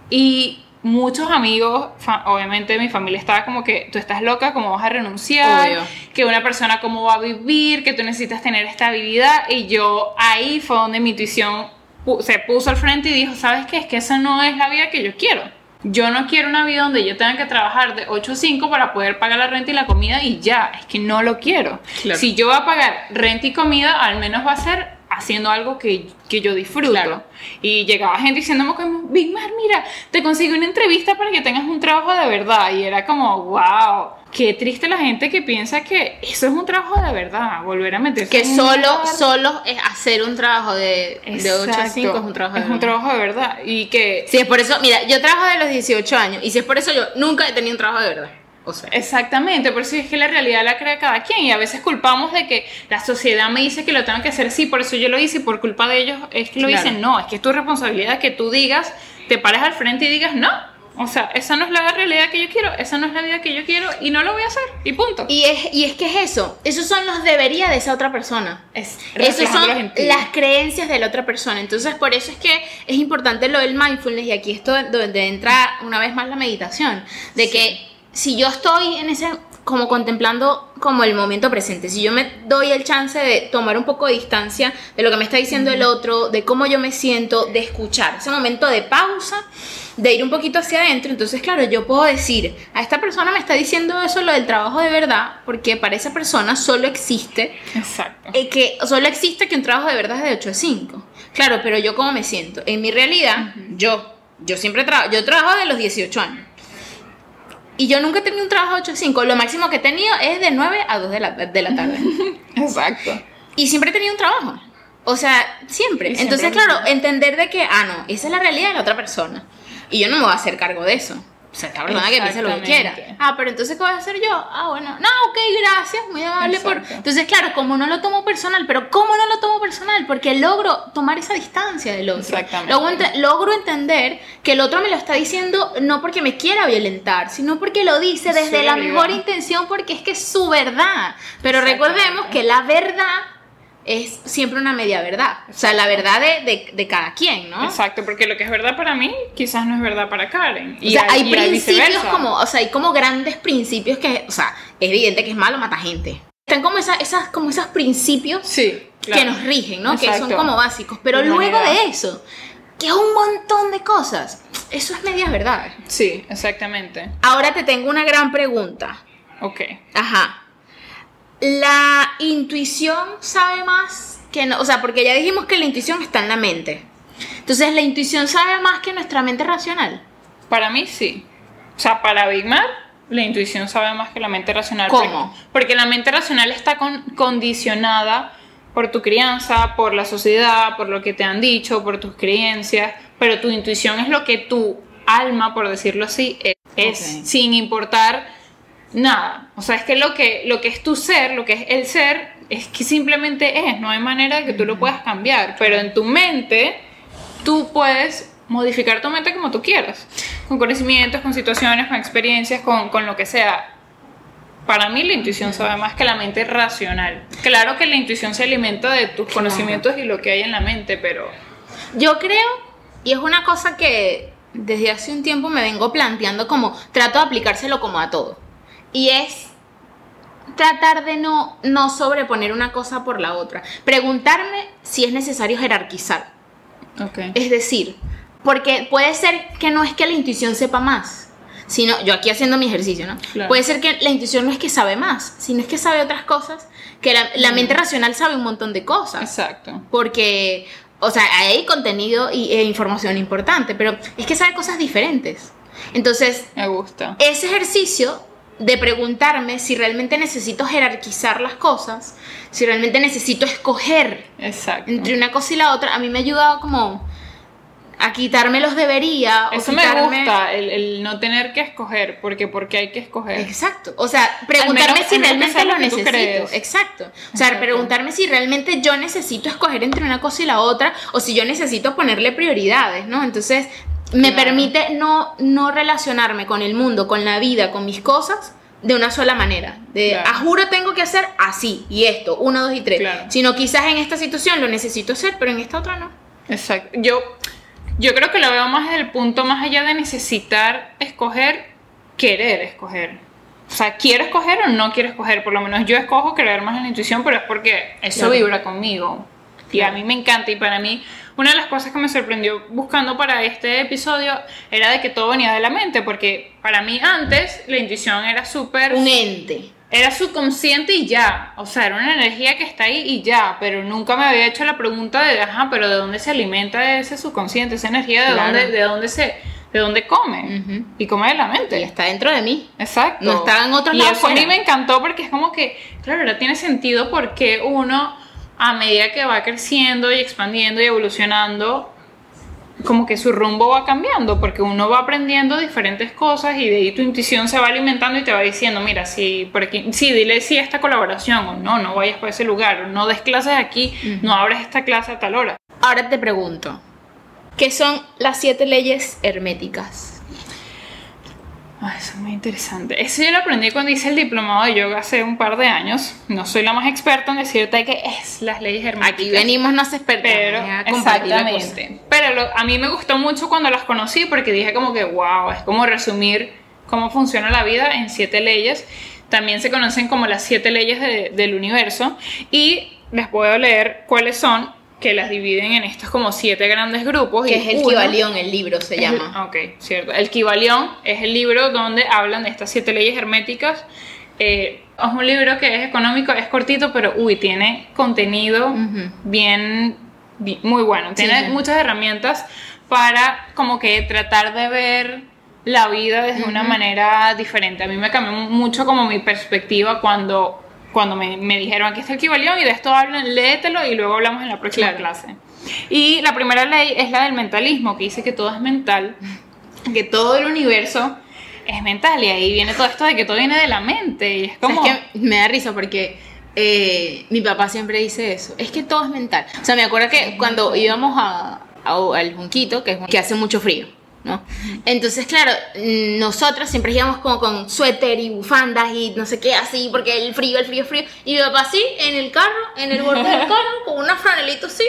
Y muchos amigos, obviamente mi familia estaba como que tú estás loca, ¿cómo vas a renunciar? Obvio. Que una persona cómo va a vivir, que tú necesitas tener estabilidad. Y yo ahí fue donde mi intuición se puso al frente y dijo, ¿sabes qué? Es que esa no es la vida que yo quiero. Yo no quiero una vida donde yo tenga que trabajar de 8 a 5 para poder pagar la renta y la comida y ya, es que no lo quiero. Claro. Si yo voy a pagar renta y comida, al menos va a ser haciendo algo que, que yo disfruto. Claro. Y llegaba gente diciéndome como, Big Mar, mira, te conseguí una entrevista para que tengas un trabajo de verdad. Y era como, wow, qué triste la gente que piensa que eso es un trabajo de verdad, volver a meterse Que en solo, solo es hacer un trabajo de, de 8 a Exacto. 5 es un trabajo de Es un trabajo de verdad. Y que Si es por eso, mira, yo trabajo de los 18 años y si es por eso yo nunca he tenido un trabajo de verdad. O sea, Exactamente, por eso es que la realidad la crea cada quien y a veces culpamos de que la sociedad me dice que lo tengo que hacer así, por eso yo lo hice y por culpa de ellos es que lo Claro. dicen. No, es que es tu responsabilidad que tú digas, te pares al frente y digas no. O sea, esa no es la realidad que yo quiero, esa no es la vida que yo quiero y no lo voy a hacer y punto. y es, y es que es eso, esos son los debería de esa otra persona. es Esas son las creencias de la otra persona. Entonces, por eso es que es importante lo del mindfulness y aquí esto donde entra una vez más la meditación, de Sí. que si yo estoy en ese como contemplando como el momento presente, si yo me doy el chance de tomar un poco de distancia de lo que me está diciendo el otro, de cómo yo me siento, de escuchar, ese momento de pausa, de ir un poquito hacia adentro, entonces claro, yo puedo decir, a esta persona me está diciendo eso lo del trabajo de verdad, porque para esa persona solo existe Exacto. eh, que solo existe que un trabajo de verdad es de 8 a 5. Claro, pero yo cómo me siento. En mi realidad, yo, yo siempre trabajo, yo trabajo de los 18 años. Y yo nunca he tenido un trabajo de 8 a 5. Lo máximo que he tenido es de 9 a 2 de la, de la tarde. Exacto. y siempre he tenido un trabajo. O sea, siempre. Siempre Entonces, es claro, entender de que, ah, no, esa es la realidad de la otra persona. Y yo no me voy a hacer cargo de eso. O sea, esta persona que piense lo que quiera. Ah, pero entonces, ¿qué voy a hacer yo? Ah, bueno. No, ok, gracias. Muy amable por... Entonces, claro, como no lo tomo personal, pero ¿cómo no lo tomo personal? Porque logro tomar esa distancia del otro. Exactamente. Logro, ente- logro entender que el otro me lo está diciendo no porque me quiera violentar, sino porque lo dice Es desde su la mejor intención, porque es que es su verdad. Pero recordemos que la verdad es siempre una media verdad. O sea, la verdad de, de- de cada quien, ¿no? Exacto, porque lo que es verdad para mí quizás no es verdad para Karen. O sea, hay y principios como, o sea, hay como grandes principios que, o sea, es evidente que es malo mata gente. Están como esas, esas, como esos principios Sí, claro. que nos rigen, ¿no? Que son como básicos. Pero De luego manera- de eso, que es un montón de cosas. Eso es media verdad. Sí, exactamente. Ahora te tengo una gran pregunta. Ok. Ajá. La intuición sabe más que no, o sea, porque ya dijimos que la intuición está en la mente. Entonces, la intuición sabe más que nuestra mente racional. Para mí sí. O sea, para Big Mar, la intuición sabe más que la mente racional. ¿Cómo? Porque, porque la mente racional está con- condicionada por tu crianza, por la sociedad, por lo que te han dicho, por tus creencias, pero tu intuición es lo que tu alma, por decirlo así, es, es, Ok. sin importar nada. O sea, es que lo que lo que es tu ser, lo que es el ser, es que simplemente es, no hay manera de que tú lo puedas cambiar, pero en tu mente tú puedes modificar tu mente como tú quieras, con conocimientos, con situaciones, con experiencias, con, con lo que sea. Para mí la intuición sabe más que la mente racional. Claro que la intuición se alimenta de tus conocimientos y lo que hay en la mente, pero Yo creo, y es una cosa que desde hace un tiempo me vengo planteando como trato de aplicárselo como a todo. Y es tratar de no, no sobreponer una cosa por la otra. Preguntarme si es necesario jerarquizar. okay. Es decir, porque puede ser que no es que la intuición sepa más, sino, yo aquí haciendo mi ejercicio, ¿no? Claro. Puede ser que la intuición no es que sabe más, sino es que sabe otras cosas, que la, la mente racional sabe un montón de cosas. Exacto. Porque, o sea, hay contenido y, e información importante, pero es que sabe cosas diferentes. Entonces, Me gusta. ese ejercicio de preguntarme si realmente necesito jerarquizar las cosas, si realmente necesito escoger Exacto. entre una cosa y la otra, a mí me ha ayudado como a quitarme los debería. o Eso me quitarme- gusta, el, el no tener que escoger, porque porque hay que escoger. Exacto. O sea, preguntarme menos- si realmente lo necesito. crees. Exacto. O sea, Exacto. preguntarme si realmente yo necesito escoger entre una cosa y la otra o si yo necesito ponerle prioridades, ¿no? Entonces, me Claro. permite no, no relacionarme con el mundo, con la vida, con mis cosas de una sola manera. De, Claro. a juro tengo que hacer así y esto, uno, dos y tres. Claro. Sino quizás en esta situación lo necesito hacer, pero en esta otra no. Exacto. Yo, yo creo que lo veo más desde el punto más allá de necesitar escoger, querer escoger. O sea, quiero escoger o no quiero escoger. Por lo menos yo escojo creer más en la intuición, pero es porque eso vibra conmigo. Y a mí me encanta. Y para mí, una de las cosas que me sorprendió buscando para este episodio era de que todo venía de la mente, porque para mí antes la intuición era súper... Un ente. Era subconsciente y ya, o sea, era una energía que está ahí y ya, pero nunca me había hecho la pregunta de, ajá, pero ¿de dónde se alimenta ese subconsciente, esa energía, de, Claro. dónde, de dónde se, de dónde come? Y come de la mente. Y está dentro de mí. Exacto. No está en otro Y lado eso a mí me encantó porque es como que, claro, ahora tiene sentido porque uno, a medida que va creciendo y expandiendo y evolucionando, como que su rumbo va cambiando porque uno va aprendiendo diferentes cosas y de ahí tu intuición se va alimentando y te va diciendo, mira, si por aquí, sí, dile sí a esta colaboración o no, no vayas por ese lugar, o no des clases aquí, no abres esta clase a tal hora. Ahora te pregunto, ¿qué son las siete leyes herméticas? Ay, eso es muy interesante. Eso yo lo aprendí cuando hice el diplomado de yoga hace un par de años. No soy la más experta en decirte que es las leyes herméticas. Aquí venimos las expertas Pero, exactamente. Pero lo- a mí me gustó mucho cuando las conocí porque dije como que, wow, es como resumir cómo funciona la vida en siete leyes. También se conocen como las siete leyes de- del universo. Y les puedo leer cuáles son, que las dividen en estos como siete grandes grupos. Que y es el uno- Kibalión, el libro se llama. el- ok, cierto. El Kibalión es el libro donde hablan de estas siete leyes herméticas. Eh, es un libro que es económico, es cortito, pero uy, tiene contenido bien, bi- muy bueno. Tiene sí. muchas herramientas para como que tratar de ver la vida desde una manera diferente. A mí me cambió mucho como mi perspectiva cuando, cuando me, me dijeron aquí está el Kibalión y de esto hablan, léetelo y luego hablamos en la próxima Claro. clase. Y la primera ley es la del mentalismo, que dice que todo es mental, que todo el universo es mental y ahí viene todo esto de que todo viene de la mente y es como... es que me da risa porque eh, mi papá siempre dice eso. Es que todo es mental. O sea, me acuerdo que cuando íbamos a, a- al Junquito, que, es, que hace mucho frío, ¿no? Entonces, claro, nosotros siempre íbamos como con suéter y bufandas y no sé qué así, porque el frío, el frío, el frío. Y mi papá así, en el carro, en el borde del carro, con una franelita así.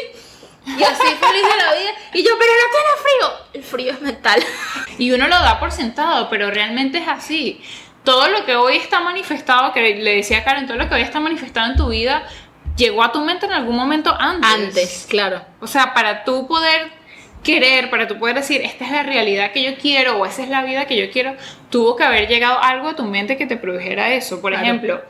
Y así feliz de la vida. Y yo, pero no tiene frío. El frío es mental. Y uno lo da por sentado, pero realmente es así. Todo lo que hoy está manifestado, que le decía Karen, todo lo que hoy está manifestado en tu vida, llegó a tu mente en algún momento antes. Antes, claro. O sea, para tú poder querer, para tú poder decir, esta es la realidad que yo quiero o esa es la vida que yo quiero, tuvo que haber llegado algo a tu mente que te produjera eso. Por Claro. ejemplo,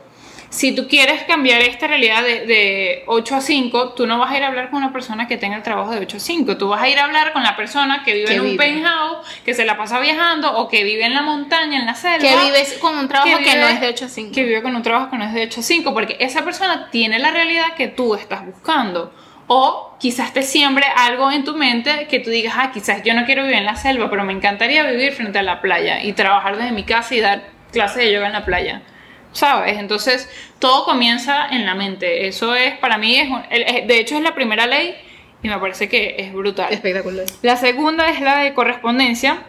si tú quieres cambiar esta realidad de, de 8 a 5, tú no vas a ir a hablar con una persona que tenga el trabajo de 8 a 5. Tú vas a ir a hablar con la persona que vive Que en un vive. penthouse, que se la pasa viajando o que vive en la montaña, en la selva. Que vives con un trabajo que, vive- no es de 8 a 5. Que vive con un trabajo que no es de 8 a 5, porque esa persona tiene la realidad que tú estás buscando. O quizás te siembre algo en tu mente que tú digas, ah, quizás yo no quiero vivir en la selva, pero me encantaría vivir frente a la playa y trabajar desde mi casa y dar clases de yoga en la playa. ¿Sabes? Entonces, todo comienza en la mente. Eso es, para mí, es, un- de hecho, es la primera ley y me parece que es brutal. Espectacular. La segunda es la de correspondencia,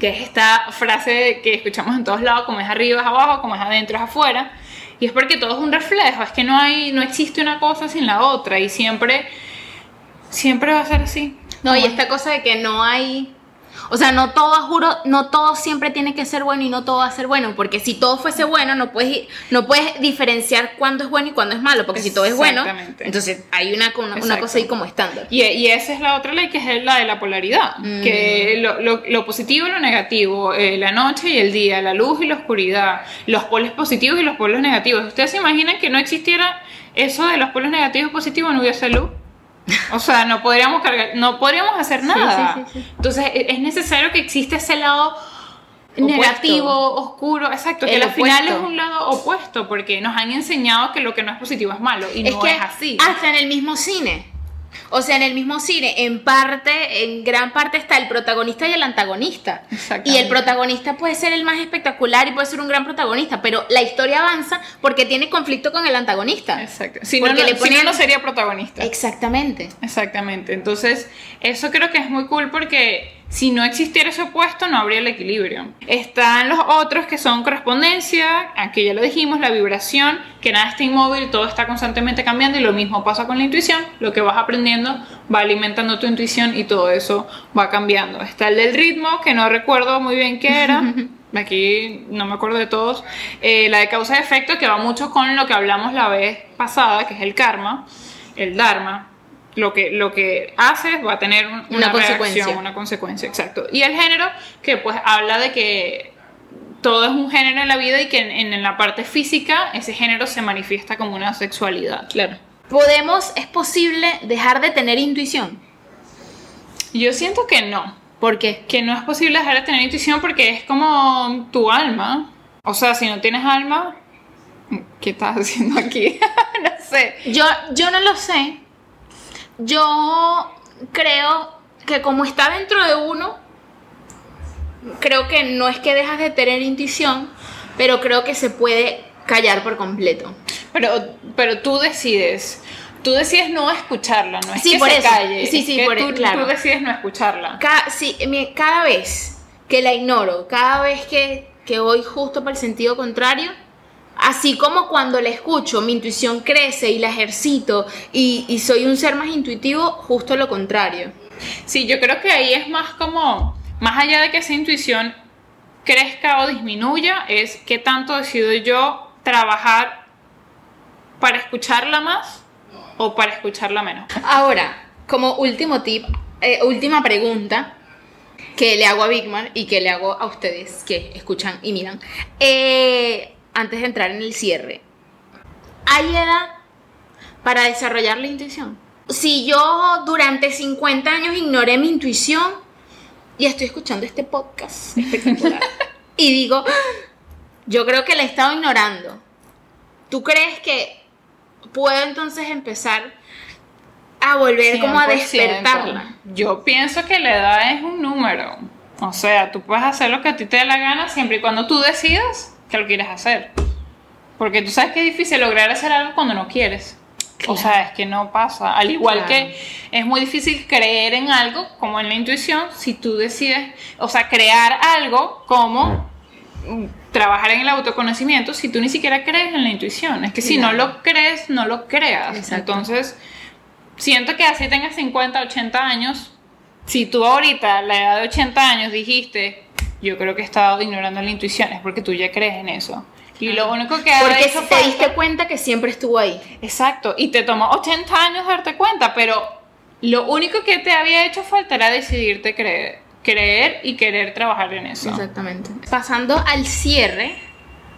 que es esta frase que escuchamos en todos lados, como es arriba es abajo, como es adentro es afuera. Y es porque todo es un reflejo, es que no hay, no existe una cosa sin la otra y siempre, siempre va a ser así. No, y esta cosa de que no hay. O sea, no todo, juro, no todo siempre tiene que ser bueno y no todo va a ser bueno. Porque si todo fuese bueno, no puedes, no puedes diferenciar cuándo es bueno y cuándo es malo. Porque si todo es bueno, entonces hay una, una, una cosa ahí como estándar. Y, y esa es la otra ley que es la de la polaridad, Mm. que lo, lo- lo positivo y lo negativo, eh, la noche y el día, la luz y la oscuridad, los polos positivos y los polos negativos. ¿Ustedes se imaginan que no existiera eso de los polos negativos y positivos, no hubiese luz? O sea, no podríamos cargar, no podríamos hacer nada. sí, sí, sí. Entonces e- es necesario que exista ese lado Opuesto. negativo, oscuro, exacto, que El al final es un lado opuesto, porque nos han enseñado que lo que no es positivo es malo y es no que es así. hasta en el mismo cine. O sea, en el mismo cine, en parte, en gran parte está el protagonista y el antagonista. Y el protagonista puede ser el más espectacular y puede ser un gran protagonista, pero la historia avanza porque tiene conflicto con el antagonista. Exacto. Si no, Porque no, le si no, no sería protagonista. Exactamente. Exactamente. Entonces, eso creo que es muy cool porque si no existiera ese opuesto, no habría el equilibrio. Están los otros que son correspondencia, aquí ya lo dijimos, la vibración, que nada está inmóvil, todo está constantemente cambiando y lo mismo pasa con la intuición. Lo que vas aprendiendo va alimentando tu intuición y todo eso va cambiando. Está el del ritmo, que no recuerdo muy bien qué era. Aquí no me acuerdo de todos. Eh, la de causa y efecto, que va mucho con lo que hablamos la vez pasada, que es el karma, el dharma, lo que, lo que haces va a tener un- Una una, consecuencia. reacción, una consecuencia, exacto. Y el género, que pues habla de que todo es un género en la vida y que en, en la parte física ese género se manifiesta como una sexualidad. Claro. ¿Podemos, es posible dejar de tener intuición? Yo siento que no, ¿Por qué? que no es posible dejar de tener intuición porque es como tu alma. O sea, si no tienes alma, ¿qué estás haciendo aquí? no sé. Yo, yo no lo sé. Yo creo que como está dentro de uno, creo que no es que dejas de tener intuición, pero creo que se puede callar por completo. Pero, pero tú decides. Tú decides no escucharla, no es Sí, que por se eso. calle. Sí, es sí, que por- tú, claro. tú decides no escucharla. Cada, sí, cada vez que la ignoro, cada vez que, que voy justo por el sentido contrario, así como cuando la escucho, mi intuición crece y la ejercito y, y soy un ser más intuitivo, justo lo contrario. Sí, yo creo que ahí es más como, más allá de que esa intuición crezca o disminuya, es qué tanto decido yo trabajar para escucharla más o para escucharla menos. Ahora, como último tip, eh, última pregunta que le hago a Bigman y que le hago a ustedes que escuchan y miran, eh, antes de entrar en el cierre, ¿hay edad para desarrollar la intuición? Si yo durante 50 años ignoré mi intuición y estoy escuchando este podcast espectacular y digo, "Ah, yo creo que la he estado ignorando, ¿tú crees que puedo entonces empezar a volver como a 100%. despertarla? Yo pienso que la edad es un número. O sea, tú puedes hacer lo que a ti te dé la gana siempre y cuando tú decidas que lo quieres hacer. Porque tú sabes que es difícil lograr hacer algo cuando no quieres. O sea, es que no pasa. Al igual Claro. que es muy difícil creer en algo, como en la intuición, si tú decides, o sea, crear algo como trabajar en el autoconocimiento si tú ni siquiera crees en la intuición. Es que si no Claro. lo crees, no lo creas. Exacto. Entonces, siento que así tengas 50, 80 años, si tú ahorita, a la edad de 80 años, dijiste, yo creo que he estado ignorando la intuición, es porque tú ya crees en eso. Y lo único que Porque hecho te diste cuenta que siempre estuvo ahí. Exacto, y te tomó 80 años darte cuenta, pero lo único que te había hecho falta era decidirte creer, creer y querer trabajar en eso. Exactamente. Pasando al cierre,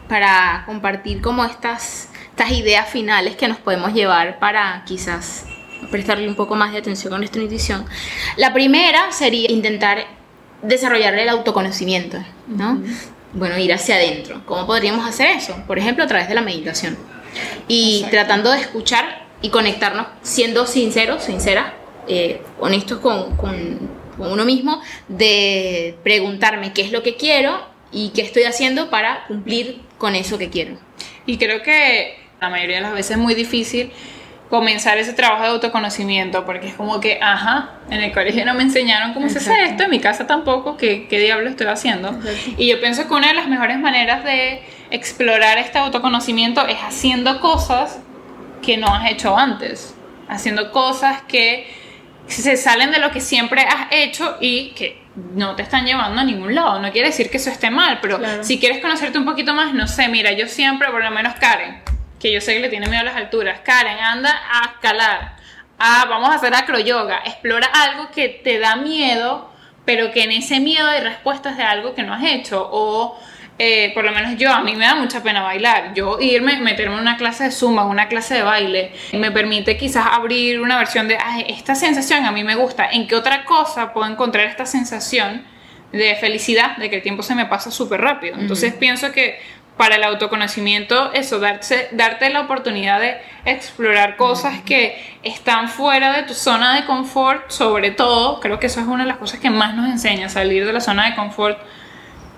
para compartir como estas, estas ideas finales que nos podemos llevar para quizás prestarle un poco más de atención a nuestra intuición. La primera sería intentar desarrollar el autoconocimiento, ¿no? Bueno, ir hacia adentro. ¿Cómo podríamos hacer eso? Por ejemplo, a través de la meditación. Y Exacto. tratando de escuchar y conectarnos, siendo sinceros, sinceras, eh, honestos con, con- con uno mismo, de preguntarme qué es lo que quiero y qué estoy haciendo para cumplir con eso que quiero. Y creo que la mayoría de las veces es muy difícil comenzar ese trabajo de autoconocimiento, porque es como que, ajá, en el colegio no me enseñaron cómo se hace Exacto. esto, en mi casa tampoco, ¿qué, qué diablo estoy haciendo? Exacto. Y yo pienso que una de las mejores maneras de explorar este autoconocimiento es haciendo cosas que no has hecho antes, haciendo cosas que se salen de lo que siempre has hecho y que no te están llevando a ningún lado. No quiere decir que eso esté mal, pero Claro. si quieres conocerte un poquito más, no sé, mira, yo siempre, por lo menos Karen, que yo sé que le tiene miedo a las alturas, Karen, anda a escalar, ah, vamos a hacer acroyoga, explora algo que te da miedo, pero que en ese miedo hay respuestas de algo que no has hecho, o eh, por lo menos yo, a mí me da mucha pena bailar. Yo irme, meterme en una clase de zumba, en una clase de baile, me permite quizás abrir una versión de, "Ay, esta sensación a mí me gusta. ¿En qué otra cosa puedo encontrar esta sensación de felicidad, de que el tiempo se me pasa súper rápido? Entonces pienso que para el autoconocimiento, eso, darse, darte la oportunidad de explorar cosas que están fuera de tu zona de confort, sobre todo, creo que eso es una de las cosas que más nos enseña, salir de la zona de confort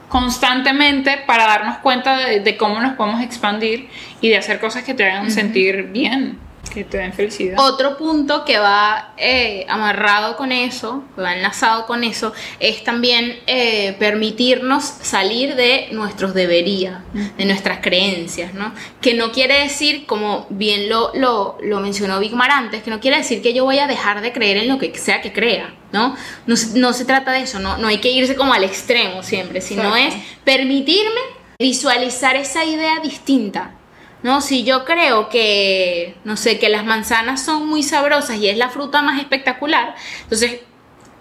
constantemente para darnos cuenta de, de cómo nos podemos expandir y de hacer cosas que te hagan sentir bien, que te den felicidad. Otro punto que va eh, amarrado con eso, que va enlazado con eso, es también eh, permitirnos salir de nuestros debería, de nuestras creencias, ¿no? Que no quiere decir, como bien lo, lo, lo mencionó Bigmar antes, que no quiere decir que yo voy a dejar de creer en lo que sea que crea, ¿no? No, se- no se trata de eso, ¿no? No hay que irse como al extremo siempre, sino Exacto. es permitirme visualizar esa idea distinta No, si yo creo que, no sé, que las manzanas son muy sabrosas y es la fruta más espectacular, entonces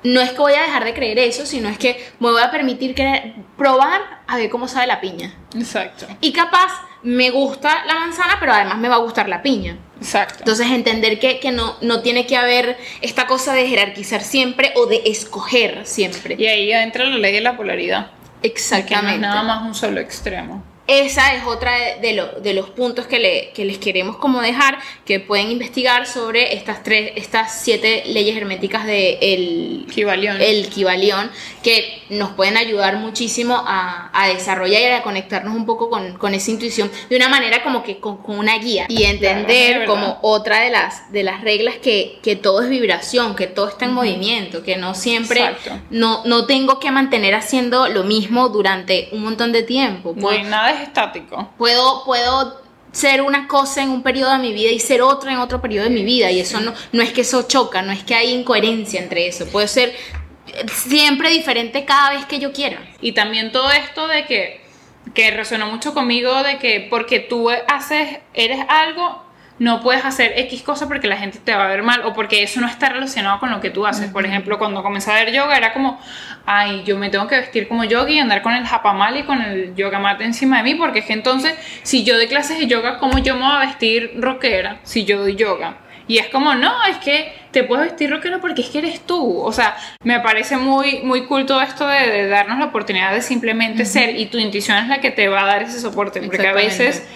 no es que voy a dejar de creer eso, sino es que me voy a permitir creer, probar a ver cómo sabe la piña. Exacto. Y capaz me gusta la manzana, pero además me va a gustar la piña. Exacto. Entonces entender que, que no, no tiene que haber esta cosa de jerarquizar siempre o de escoger siempre. y ahí entra la ley de la polaridad. Que no es Exactamente. nada más un solo extremo. Esa es otra de, lo- de los puntos que, le- que les queremos como dejar, que pueden investigar sobre estas tres, estas siete leyes herméticas de el, Kibalión. el Kibalión, que nos pueden ayudar muchísimo a, a desarrollar y a conectarnos un poco con, con esa intuición de una manera como que con, con una guía y entender como otra de las, de las reglas que, que todo es vibración, que todo está en movimiento, que no siempre, Exacto. no, no tengo que mantener haciendo lo mismo durante un montón de tiempo. No Puedo- hay nada es estático. puedo, puedo ser una cosa en un periodo de mi vida y ser otra en otro periodo de mi vida. Y eso no, no es que eso choca, no es que hay incoherencia entre eso. Puede ser eh, siempre diferente cada vez que yo quiera. Y también todo esto de que, que resonó mucho conmigo de que porque tú haces, eres algo, no puedes hacer X cosa porque la gente te va a ver mal o porque eso no está relacionado con lo que tú haces. Por ejemplo, cuando comencé a ver yoga era como, ay, yo me tengo que vestir como yogi y andar con el japamal y con el yoga mat encima de mí porque es que entonces, si yo doy clases de yoga, ¿cómo yo me voy a vestir rockera si yo doy yoga? Y es como, no, es que te puedes vestir rockera porque es que eres tú. O sea, me parece muy, muy cool todo esto de, de darnos la oportunidad de simplemente ser y tu intuición es la que te va a dar ese soporte. Porque a veces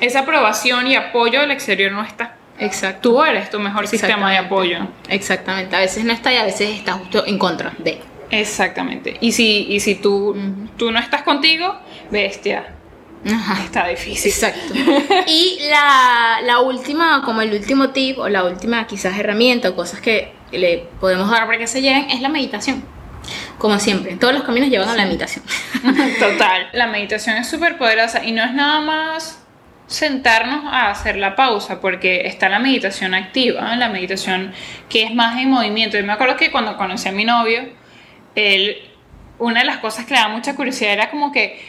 esa aprobación y apoyo del exterior no está. Exacto. Tú eres tu mejor sistema de apoyo. Exactamente. A veces no está y a veces está justo en contra de. Exactamente. Y si, y si tú, tú no estás contigo, bestia, Ajá. está difícil. Exacto. Y la, la última, como el último tip o la última quizás herramienta o cosas que le podemos dar para que se lleguen es la meditación. Como siempre, todos los caminos llevan a la meditación. Total. La meditación es súper poderosa y no es nada más sentarnos a hacer la pausa, porque está la meditación activa, la meditación que es más en movimiento. Yo me acuerdo que cuando conocí a mi novio, él, una de las cosas que le daba mucha curiosidad era como que,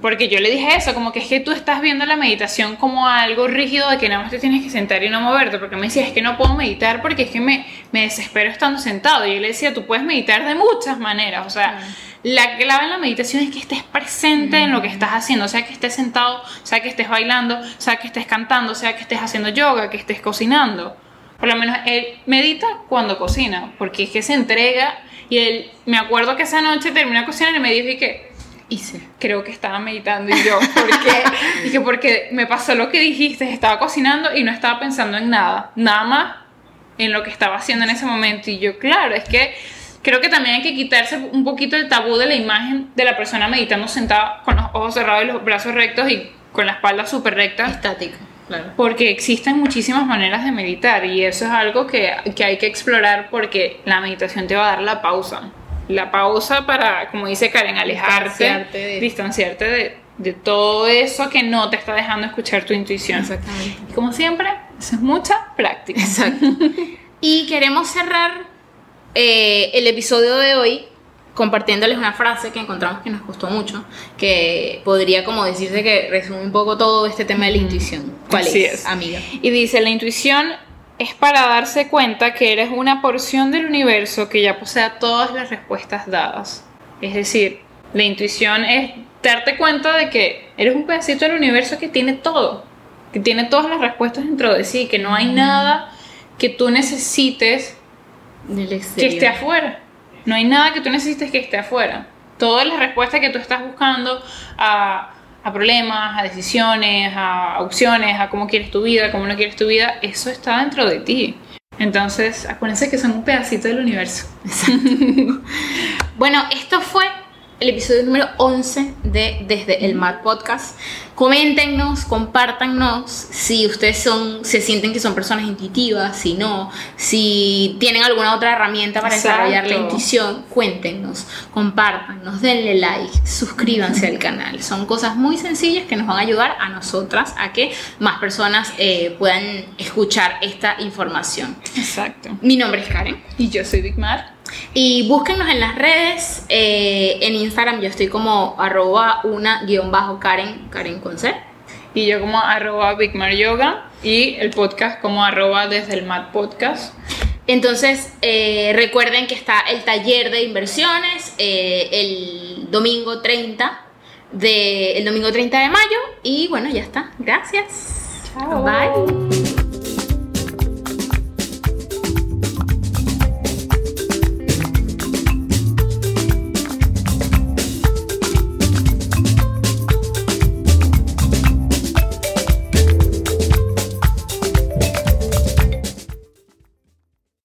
porque yo le dije eso, como que es que tú estás viendo la meditación como algo rígido de que nada más te tienes que sentar y no moverte, porque me decía, es que no puedo meditar porque es que me, me desespero estando sentado. Y yo le decía, tú puedes meditar de muchas maneras, o sea, la clave en la meditación es que estés presente en lo que estás haciendo, sea que estés sentado, sea que estés bailando, sea que estés cantando, sea que estés haciendo yoga, que estés cocinando. Por lo menos él medita cuando cocina, porque es que se entrega y él, me acuerdo que esa noche terminó de cocinar y me dijo y que Hice. creo que estaba meditando y yo, ¿por qué? Dije, porque me pasó lo que dijiste, estaba cocinando y no estaba pensando en nada, nada más en lo que estaba haciendo en ese momento. Y yo, claro, es que creo que también hay que quitarse un poquito el tabú de la imagen de la persona meditando sentada con los ojos cerrados y los brazos rectos y con la espalda súper recta. Estático, claro. Porque existen muchísimas maneras de meditar y eso es algo que, que hay que explorar porque la meditación te va a dar la pausa. La pausa para, como dice Karen, alejarte, Distanciarte de- distanciarte de, de todo eso que no te está dejando escuchar tu intuición. Exactamente. Y como siempre, eso es mucha práctica. Exacto. Y queremos cerrar eh, el episodio de hoy compartiéndoles una frase que encontramos que nos gustó mucho, que podría como decirse que resume un poco todo este tema de la intuición. ¿Cuál Así es, es. amiga? Y dice, la intuición es para darse cuenta que eres una porción del universo que ya posee todas las respuestas dadas. Es decir, la intuición es darte cuenta de que eres un pedacito del universo que tiene todo, que tiene todas las respuestas dentro de sí, que no hay nada que tú necesites Del que esté afuera. No hay nada que tú necesites que esté afuera. Todas las respuestas que tú estás buscando a, a problemas, a decisiones, a opciones, a cómo quieres tu vida, cómo no quieres tu vida, eso está dentro de ti. Entonces, acuérdense que son un pedacito del universo. Bueno, esto fue el episodio número 11 de Desde el Mar Podcast. Coméntenos, compártanos si ustedes son, se sienten que son personas intuitivas, si no, si tienen alguna otra herramienta para Exacto. desarrollar la intuición, cuéntenos, compártanos, denle like, suscríbanse al canal. Son cosas muy sencillas que nos van a ayudar a nosotras a que más personas eh, puedan escuchar esta información. Exacto. Mi nombre es Karen. Y yo soy Big Mar. Y búsquenos en las redes, eh, en Instagram yo estoy como arroba una guion bajo Karen, Karen con C. y yo como arroba Bigmar Yoga y el podcast como arroba desde el Mat Podcast. Entonces, eh, recuerden que está el taller de inversiones eh, el domingo 30 de, el domingo 30 de mayo y bueno, ya está. Gracias. Chao. Bye.